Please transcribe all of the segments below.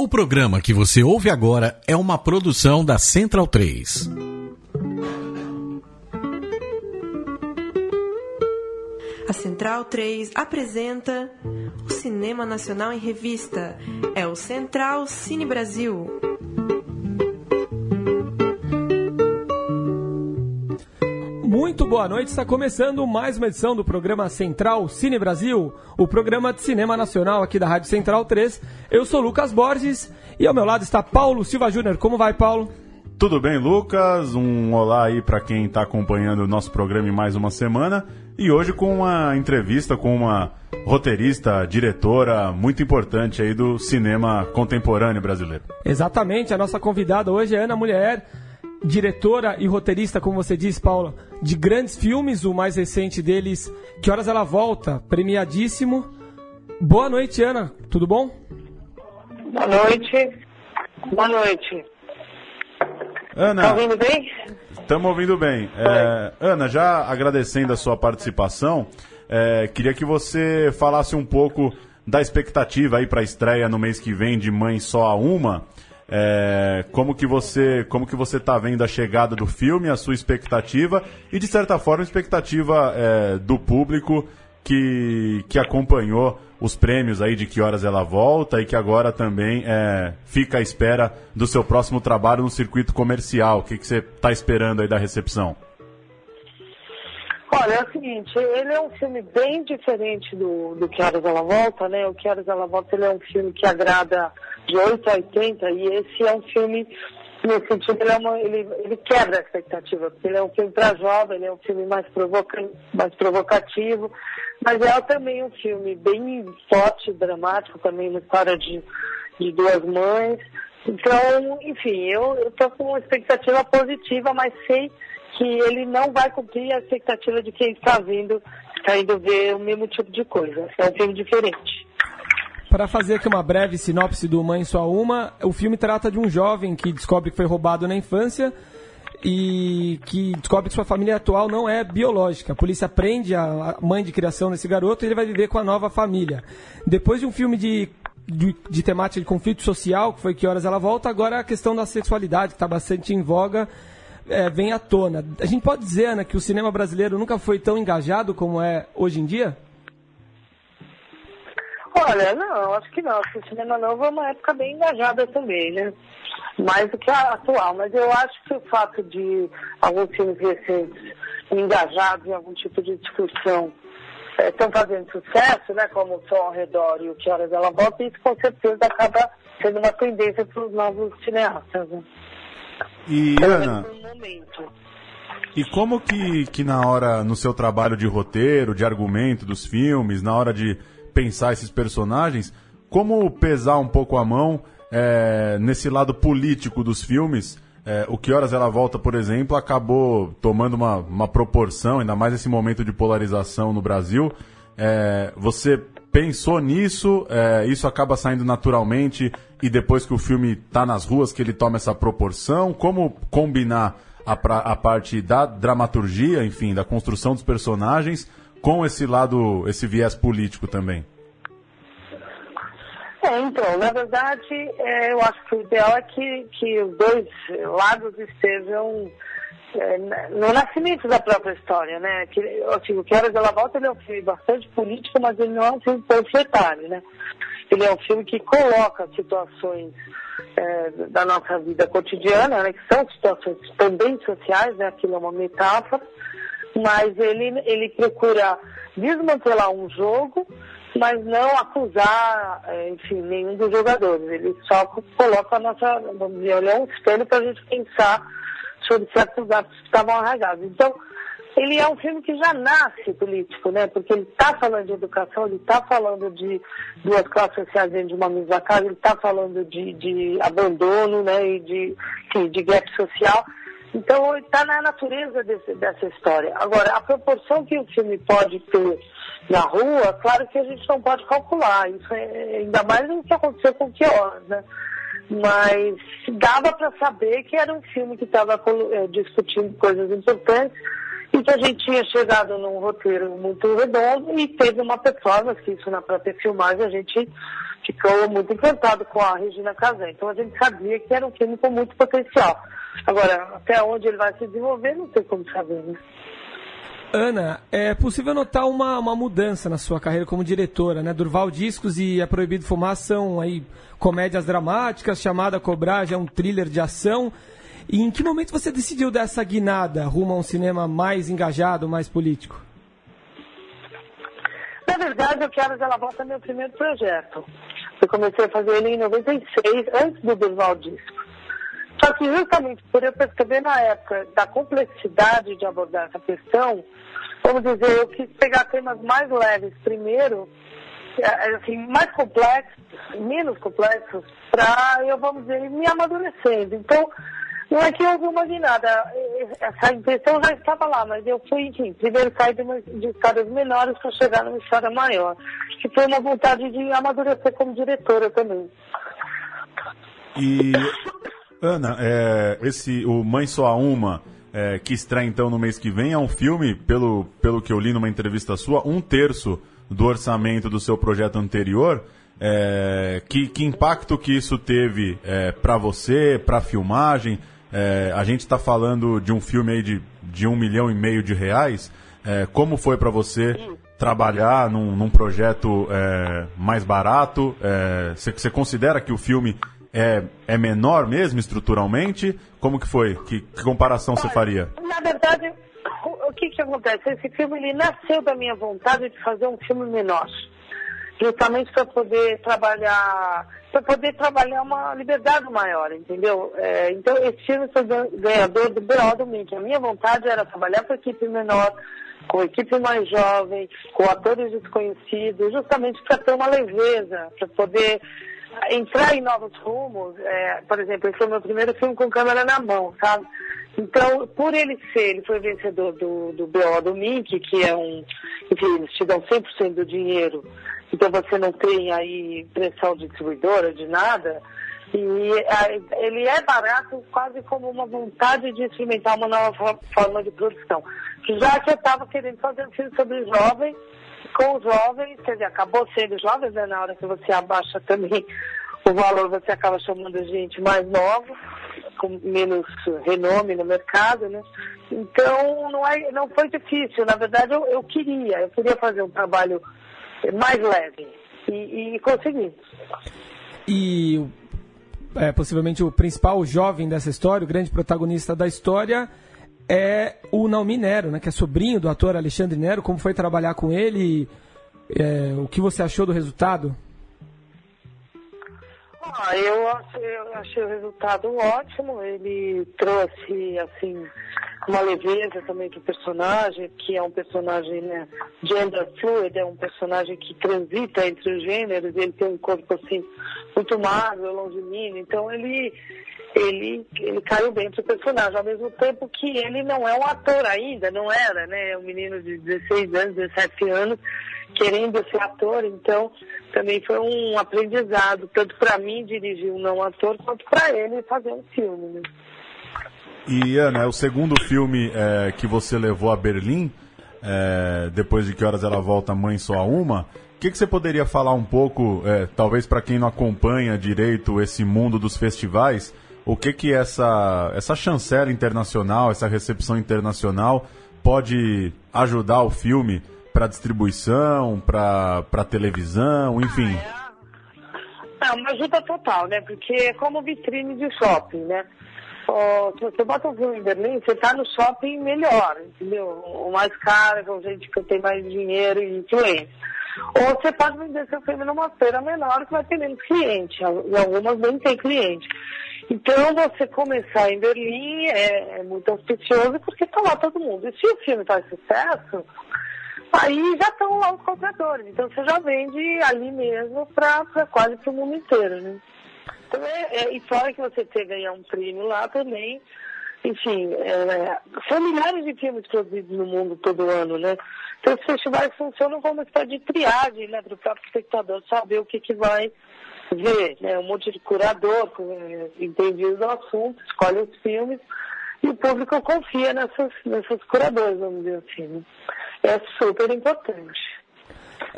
O programa que você ouve agora é uma produção da Central 3. A Central 3 apresenta o Cinema Nacional em Revista. É o Central Cine Brasil. Muito boa noite, está começando mais uma edição do programa Central Cine Brasil, o programa de cinema nacional aqui da Rádio Central 3. Eu sou Lucas Borges e ao meu lado está Paulo Silva Júnior. Como vai, Paulo? Tudo bem, Lucas? Um olá aí para quem está acompanhando o nosso programa em mais uma semana. E hoje com uma entrevista com uma roteirista, diretora muito importante aí do cinema contemporâneo brasileiro. Exatamente, a nossa convidada hoje é Ana Mulher, diretora e roteirista, como você disse, Paulo, de grandes filmes, o mais recente deles, Que Horas Ela Volta, premiadíssimo. Boa noite, Ana, tudo bom? Boa noite. Boa noite. Ana, Tá ouvindo bem? estamos ouvindo bem. É, Ana, já agradecendo a sua participação, é, queria que você falasse um pouco da expectativa aí para a estreia no mês que vem de Mãe Só a Uma. É, como que você como que você está vendo a chegada do filme, a sua expectativa e de certa forma a expectativa é, do público que, que acompanhou os prêmios aí de que horas ela volta e que agora também é, fica à espera do seu próximo trabalho no circuito comercial. O que, que você está esperando aí da recepção? Olha, é o seguinte, ele é um filme bem diferente do, do Que Horas Ela Volta, né? O Que Horas Ela Volta ele é um filme que agrada de 8 a 80 e esse é um filme, nesse sentido, ele, é uma, ele, ele quebra a expectativa, porque ele é um filme para jovem, ele é um filme mais, provoca, mais provocativo, mas é também um filme bem forte, dramático, também uma história de, de duas mães. Então, enfim, eu estou com uma expectativa positiva, mas sei que ele não vai cumprir a expectativa de quem está vindo, está indo ver o mesmo tipo de coisa. É um filme diferente. Para fazer aqui uma breve sinopse do Mãe Só Uma, o filme trata de um jovem que descobre que foi roubado na infância e que descobre que sua família atual não é biológica. A polícia prende a mãe de criação desse garoto e ele vai viver com a nova família. Depois de um filme de, de, de temática de conflito social, que foi Que Horas Ela Volta, agora a questão da sexualidade, que está bastante em voga, é, vem à tona. A gente pode dizer, Ana, que o cinema brasileiro nunca foi tão engajado como é hoje em dia? Olha, não, acho que não. O cinema novo é uma época bem engajada também, né? Mais do que a atual. Mas eu acho que o fato de alguns filmes recentes engajados em algum tipo de discussão estão fazendo sucesso, né? Como o Som ao Redor e o Que Horas Ela Volta, isso com certeza acaba sendo uma tendência para os novos cineastas, né? E Pelo Ana, e como que, que na hora, no seu trabalho de roteiro, de argumento dos filmes, na hora de pensar esses personagens, como pesar um pouco a mão é, nesse lado político dos filmes? É, o Que Horas Ela Volta, por exemplo, acabou tomando uma, uma proporção, ainda mais nesse momento de polarização no Brasil. É, você pensou nisso? É, isso acaba saindo naturalmente e depois que o filme está nas ruas que ele toma essa proporção? Como combinar a, pra- a parte da dramaturgia, enfim, da construção dos personagens com esse lado, esse viés político também? É, então, na verdade, é, eu acho que o ideal é que, que os dois lados estejam no nascimento da própria história, né? Que, assim, Que Horas Ela Volta ele é um filme bastante político, mas ele não é um filme panfletário, né? Ele é um filme que coloca situações é, da nossa vida cotidiana, né? Que são situações também sociais, né? Aquilo é uma metáfora, mas ele, ele procura desmantelar um jogo, mas não acusar, é, enfim, nenhum dos jogadores. Ele só coloca a nossa, ele é um espelho para a gente pensar sobre certos atos que estavam arraigados. Então, ele é um filme que já nasce político, né? Porque ele está falando de educação, ele está falando de duas classes sociais dentro de uma mesma casa, ele está falando de, de abandono, né? E de, enfim, de gap social. Então, está na natureza desse- dessa história. Agora, a proporção que o filme pode ter na rua, claro que a gente não pode calcular. Isso é ainda mais o que aconteceu com o Que Horas, né? Mas dava para saber que era um filme que estava discutindo coisas importantes e que a gente tinha chegado num roteiro muito redondo e teve uma performance, isso na própria filmagem a gente ficou muito encantado com a Regina Casé. Então a gente sabia que era um filme com muito potencial. Agora, até onde ele vai se desenvolver, não tem como saber, né? Ana, é possível notar uma, uma mudança na sua carreira como diretora, né? Durval Discos e É Proibido Fumar são aí comédias dramáticas, chamada Cobragem é um thriller de ação. E em que momento você decidiu dessa guinada rumo a um cinema mais engajado, mais político? Na verdade, eu quero volta meu primeiro projeto. Eu comecei a fazer ele em 96, antes do Durval Discos. Só que justamente por eu perceber na época da complexidade de abordar essa questão, vamos dizer, eu quis pegar temas mais leves primeiro, é, assim, mais complexos, menos complexos, para eu, vamos dizer, me amadurecendo. Então, não é que houve uma guinada, essa intenção já estava lá, mas eu fui, enfim, primeiro sair de, uma, de histórias menores para chegar numa história maior. Que foi uma vontade de amadurecer como diretora também. E, Ana, é, esse, o Mãe Só Há Uma, é, que estreia então no mês que vem, é um filme, pelo, pelo que eu li numa entrevista sua, um terço do orçamento do seu projeto anterior. É, que, que impacto que isso teve é, para você, para a filmagem? É, a gente está falando de um filme aí de, de um milhão e meio de reais. É, como foi para você trabalhar num, num projeto mais barato? Você considera que o filme é, é menor mesmo estruturalmente? Como que foi? Que, que comparação você faria? Na verdade, o, o que que acontece? Esse filme ele nasceu da minha vontade de fazer um filme menor justamente para poder trabalhar, para poder trabalhar uma liberdade maior, entendeu? É, então, esse filme foi ganhador do BO do Mickey. A minha vontade era trabalhar com equipe menor, com equipe mais jovem, com atores desconhecidos, justamente para ter uma leveza, para poder entrar em novos rumos. É, por exemplo, esse foi o meu primeiro filme com câmera na mão, sabe? Então, por ele ser, ele foi vencedor do, do BO do Mink, que é um, enfim, eles te dão 100% do dinheiro então você não tem aí pressão de distribuidora, de nada. E ele é barato quase como uma vontade de experimentar uma nova forma de produção. Já que eu estava querendo fazer um filme sobre jovens, com os jovens, quer dizer, acabou sendo jovens, né? Na hora que você abaixa também o valor, você acaba chamando gente mais nova, com menos renome no mercado, né? Então não, é, não foi difícil. Na verdade, eu, eu queria, eu queria fazer um trabalho mais leve. E, e conseguimos. E é, possivelmente o principal jovem dessa história, o grande protagonista da história, é o Naomi Nero, né, que é sobrinho do ator Alexandre Nero. Como foi trabalhar com ele? É, o que você achou do resultado? Ah, eu achei, eu achei o resultado ótimo. Ele trouxe, assim, uma leveza também o personagem, que é um personagem né, gender fluid, é um personagem que transita entre os gêneros, ele tem um corpo assim muito magro, longilíneo, então ele, ele, ele caiu bem pro personagem, ao mesmo tempo que ele não é um ator ainda, não era, né? É um menino de 16 anos, 17 anos, querendo ser ator, então também foi um aprendizado, tanto para mim dirigir um não ator, quanto para ele fazer um filme. Né? E Ana, é o segundo filme é, que você levou a Berlim, é, depois de que horas ela volta Mãe Só Uma. O que, que você poderia falar um pouco, é, talvez para quem não acompanha direito esse mundo dos festivais, o que que essa, essa chancela internacional, essa recepção internacional pode ajudar o filme para distribuição, para televisão, enfim? É uma ajuda total, né? Porque é como vitrine de shopping, né? se você bota um filme em Berlim, você está no shopping melhor, entendeu? O mais caro, com gente que tem mais dinheiro e influência. Ou você pode vender seu filme numa feira menor que vai ter menos cliente. E algumas nem tem cliente. Então, você começar em Berlim é, é muito auspicioso porque está lá todo mundo. E se o filme faz sucesso, aí já estão lá os compradores. Então, você já vende ali mesmo para quase para o mundo inteiro, né? Então, é, é, e fora que você ter ganhar um prêmio lá também, enfim, é, são milhares de filmes produzidos no mundo todo ano, né? Então os festivais funcionam como uma espécie de triagem, né, para o próprio espectador saber o que, que vai ver, né? Um monte de curador é, entendido do assunto, escolhe os filmes e o público confia nessas, nessas curadoras, vamos dizer assim. Né? É super importante.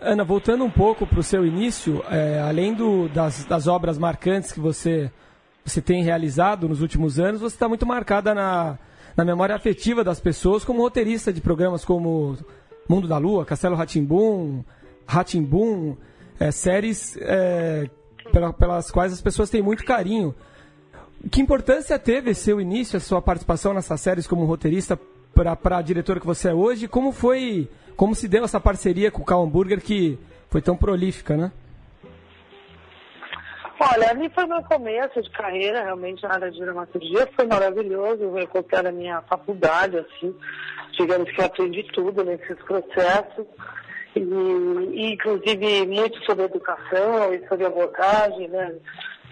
Ana, voltando um pouco para o seu início, é, além do, das, das obras marcantes que você, você tem realizado nos últimos anos, você está muito marcada na, na memória afetiva das pessoas como roteirista de programas como Mundo da Lua, Castelo Ratimbum, Ratimbum, é, séries é, pela, pelas quais as pessoas têm muito carinho. Que importância teve seu início, a sua participação nessas séries como roteirista para a diretora que você é hoje? Como foi, como se deu essa parceria com o Cal Hamburger que foi tão prolífica, né? Olha, ali foi meu começo de carreira, realmente na área de dramaturgia, foi maravilhoso, eu considero a minha faculdade, assim, digamos que aprendi tudo nesses processos, e, e inclusive muito sobre educação e sobre abordagem, né,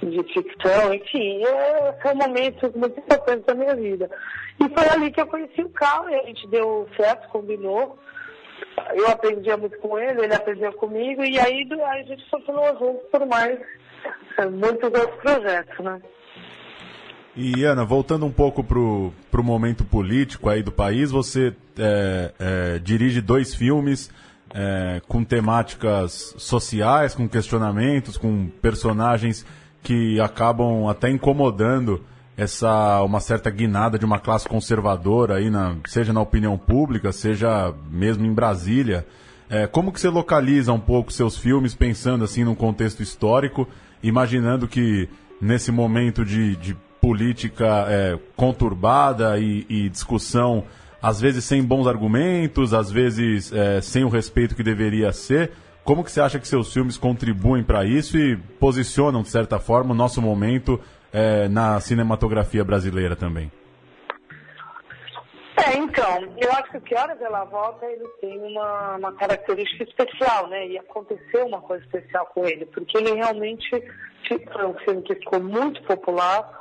de ficção, enfim, é, foi um momento muito importante da minha vida. E foi ali que eu conheci o Carl, e a gente deu certo, combinou, eu aprendia muito com ele, ele aprendia comigo, e aí a gente continuou junto por mais é, muitos outros projetos, né? E Ana, voltando um pouco para o momento político aí do país, você é, é, dirige dois filmes é, com temáticas sociais, com questionamentos, com personagens que acabam até incomodando essa uma certa guinada de uma classe conservadora aí na, seja na opinião pública, seja mesmo em Brasília. É, como que você localiza um pouco seus filmes pensando assim num contexto histórico, imaginando que nesse momento de, de política é, conturbada e, e, discussão, às vezes sem bons argumentos, às vezes é, sem o respeito que deveria ser, como que você acha que seus filmes contribuem para isso e posicionam, de certa forma, o nosso momento é, na cinematografia brasileira também? É, então, eu acho que o Que Horas Ela Volta, ele tem uma, uma característica especial, né? E aconteceu uma coisa especial com ele, porque ele realmente foi um filme que ficou muito popular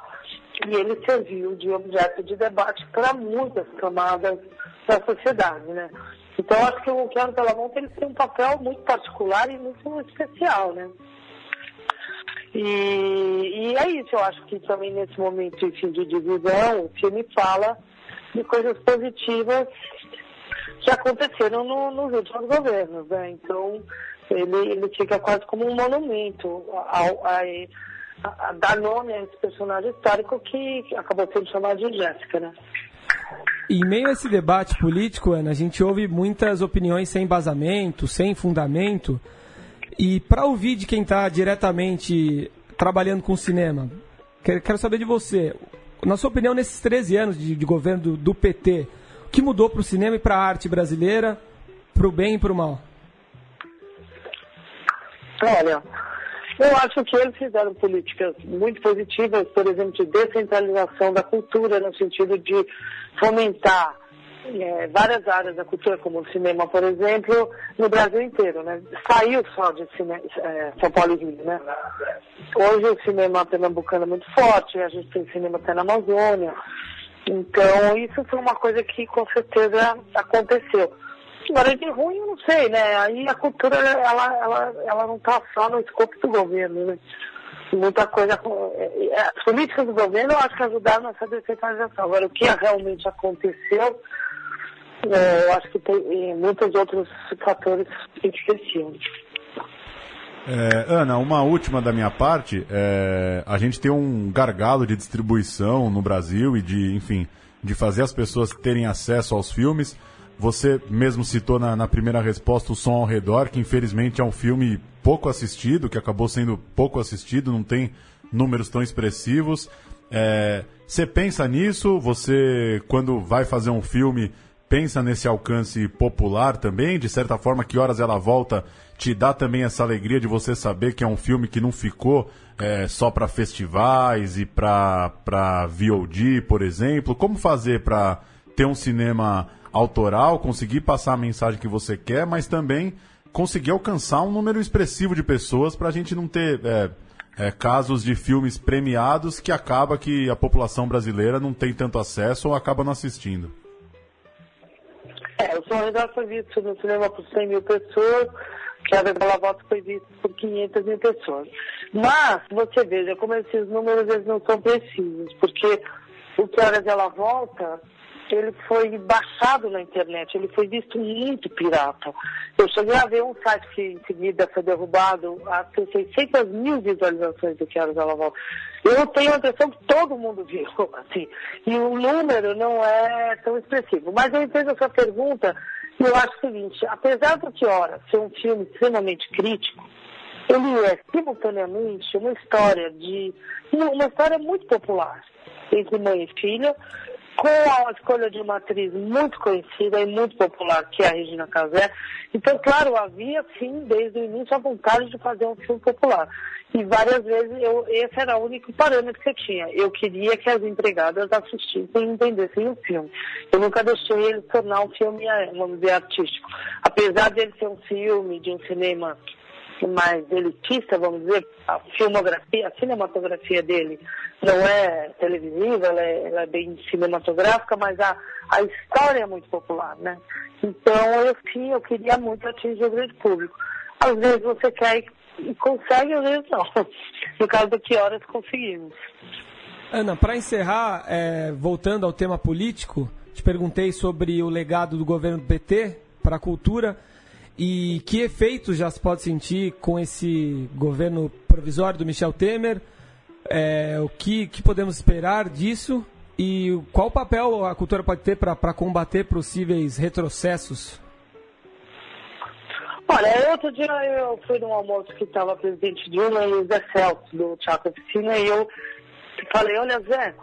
e ele serviu de objeto de debate para muitas camadas da sociedade, né? Então, acho que o Que Horas Ela Volta, ele tem um papel muito particular e muito especial, né? E, e é isso, eu acho que também nesse momento enfim, de divisão, o filme fala de coisas positivas que aconteceram no, nos últimos governos, né? Então, ele, ele fica quase como um monumento ao, a, a, a dar nome a esse personagem histórico que acabou sendo chamado de Jéssica, né? Em meio a esse debate político, Ana, a gente ouve muitas opiniões sem embasamento, sem fundamento. E para ouvir de quem está diretamente trabalhando com cinema, quero saber de você. Na sua opinião, nesses 13 anos de, de governo do, do, PT, o que mudou para o cinema e para a arte brasileira, para o bem e para o mal? Olha, eu acho que eles fizeram políticas muito positivas, por exemplo, de descentralização da cultura, no sentido de fomentar é, várias áreas da cultura, como o cinema, por exemplo, no Brasil inteiro, né? Saiu só de cine, é, São Paulo e Rio, né? Hoje o cinema pernambucano é muito forte, a gente tem cinema até na Amazônia. Então, isso foi uma coisa que com certeza aconteceu. Agora, de ruim, eu não sei, né? Aí a cultura, ela, ela, ela não está só no escopo do governo, né? Muita coisa. É, é, as políticas do governo, eu acho que ajudaram nessa descentralização. Agora, o que realmente aconteceu é, eu acho que tem muitos outros fatores que. É, Ana, uma última da minha parte. É, a gente tem um gargalo de distribuição no Brasil e de, enfim, de fazer as pessoas terem acesso aos filmes. Você mesmo citou na, na, primeira resposta o Som ao Redor, que infelizmente é um filme pouco assistido, que acabou sendo pouco assistido, não tem números tão expressivos. É, você pensa nisso? Você, quando vai fazer um filme, pensa nesse alcance popular também? De certa forma, que horas ela volta te dá também essa alegria de você saber que é um filme que não ficou é, só para festivais e para VOD, por exemplo? Como fazer para ter um cinema autoral, conseguir passar a mensagem que você quer, mas também conseguir alcançar um número expressivo de pessoas para a gente não ter é, é, casos de filmes premiados que acaba que a população brasileira não tem tanto acesso ou acaba não assistindo? É, o Som Redor foi visto no cinema por 100 mil pessoas, que a Bela Volta foi visto por 500 mil pessoas. Mas, você veja como esses números eles não são precisos, porque o Que Horas Ela Volta ele foi baixado na internet, ele foi visto muito pirata. Eu cheguei a ver um site que em seguida foi derrubado, a 600 mil visualizações do Quero Galaval. Eu tenho a impressão que todo mundo viu, assim, e o número não é tão expressivo. Mas eu entendo a sua pergunta, e eu acho o seguinte, apesar do Que Hora ser um filme extremamente crítico, ele é simultaneamente uma história de uma história muito popular entre mãe e filha, com a escolha de uma atriz muito conhecida e muito popular, que é a Regina Casé. Então, claro, havia sim, desde o início, a vontade de fazer um filme popular. E várias vezes eu, esse era o único parâmetro que eu tinha. Eu queria que as empregadas assistissem e entendessem o filme. Eu nunca deixei ele tornar um filme, vamos dizer, artístico. Apesar de ele ser um filme de um cinema mais elitista, vamos dizer, a filmografia, a cinematografia dele não é televisiva, ela é, ela é bem cinematográfica, mas a, a história é muito popular, né? Então, eu eu queria muito atingir o grande público. Às vezes você quer e consegue, às vezes não. No caso do Que Horas conseguimos. Ana, para encerrar, é, voltando ao tema político, te perguntei sobre o legado do governo do PT para a cultura. E que efeitos já se pode sentir com esse governo provisório do Michel Temer? É, o que, que podemos esperar disso? E qual papel a cultura pode ter para combater possíveis retrocessos? Olha, outro dia eu fui num almoço que estava presidente Dilma e o Zé Celso, do Teatro Oficina, e eu falei, olha Zé,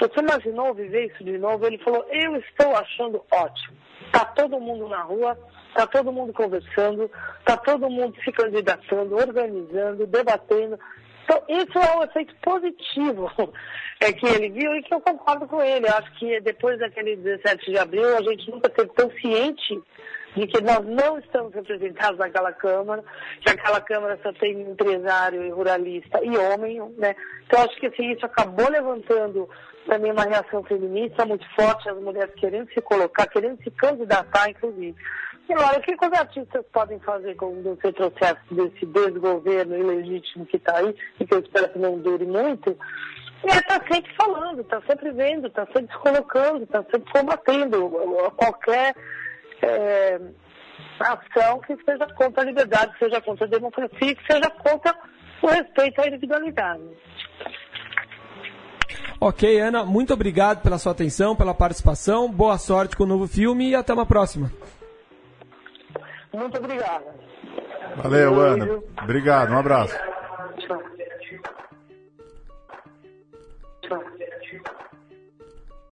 você imaginou viver isso de novo? Ele falou, eu estou achando ótimo. Está todo mundo na rua, está todo mundo conversando, está todo mundo se candidatando, organizando, debatendo. Então, isso é um efeito positivo é que ele viu e que eu concordo com ele. Eu acho que depois daquele 17 de abril, a gente nunca teve tão ciente de que nós não estamos representados naquela Câmara, que aquela Câmara só tem empresário e ruralista e homem, né? Então, acho que assim, isso acabou levantando também uma reação feminista muito forte, as mulheres querendo se colocar, querendo se candidatar, inclusive. Olha, o que os artistas podem fazer com o retrocesso desse desgoverno ilegítimo que está aí, e que eu espero que não dure muito, é estar tá sempre falando, está sempre vendo, está sempre se colocando, está sempre combatendo qualquer é, ação que seja contra a liberdade, seja contra a democracia, que seja contra o respeito à individualidade. Ok, Ana, muito obrigado pela sua atenção, pela participação. Boa sorte com o novo filme e até uma próxima. Muito obrigada. Valeu, Ana. Obrigado, um abraço. Tchau. Tchau.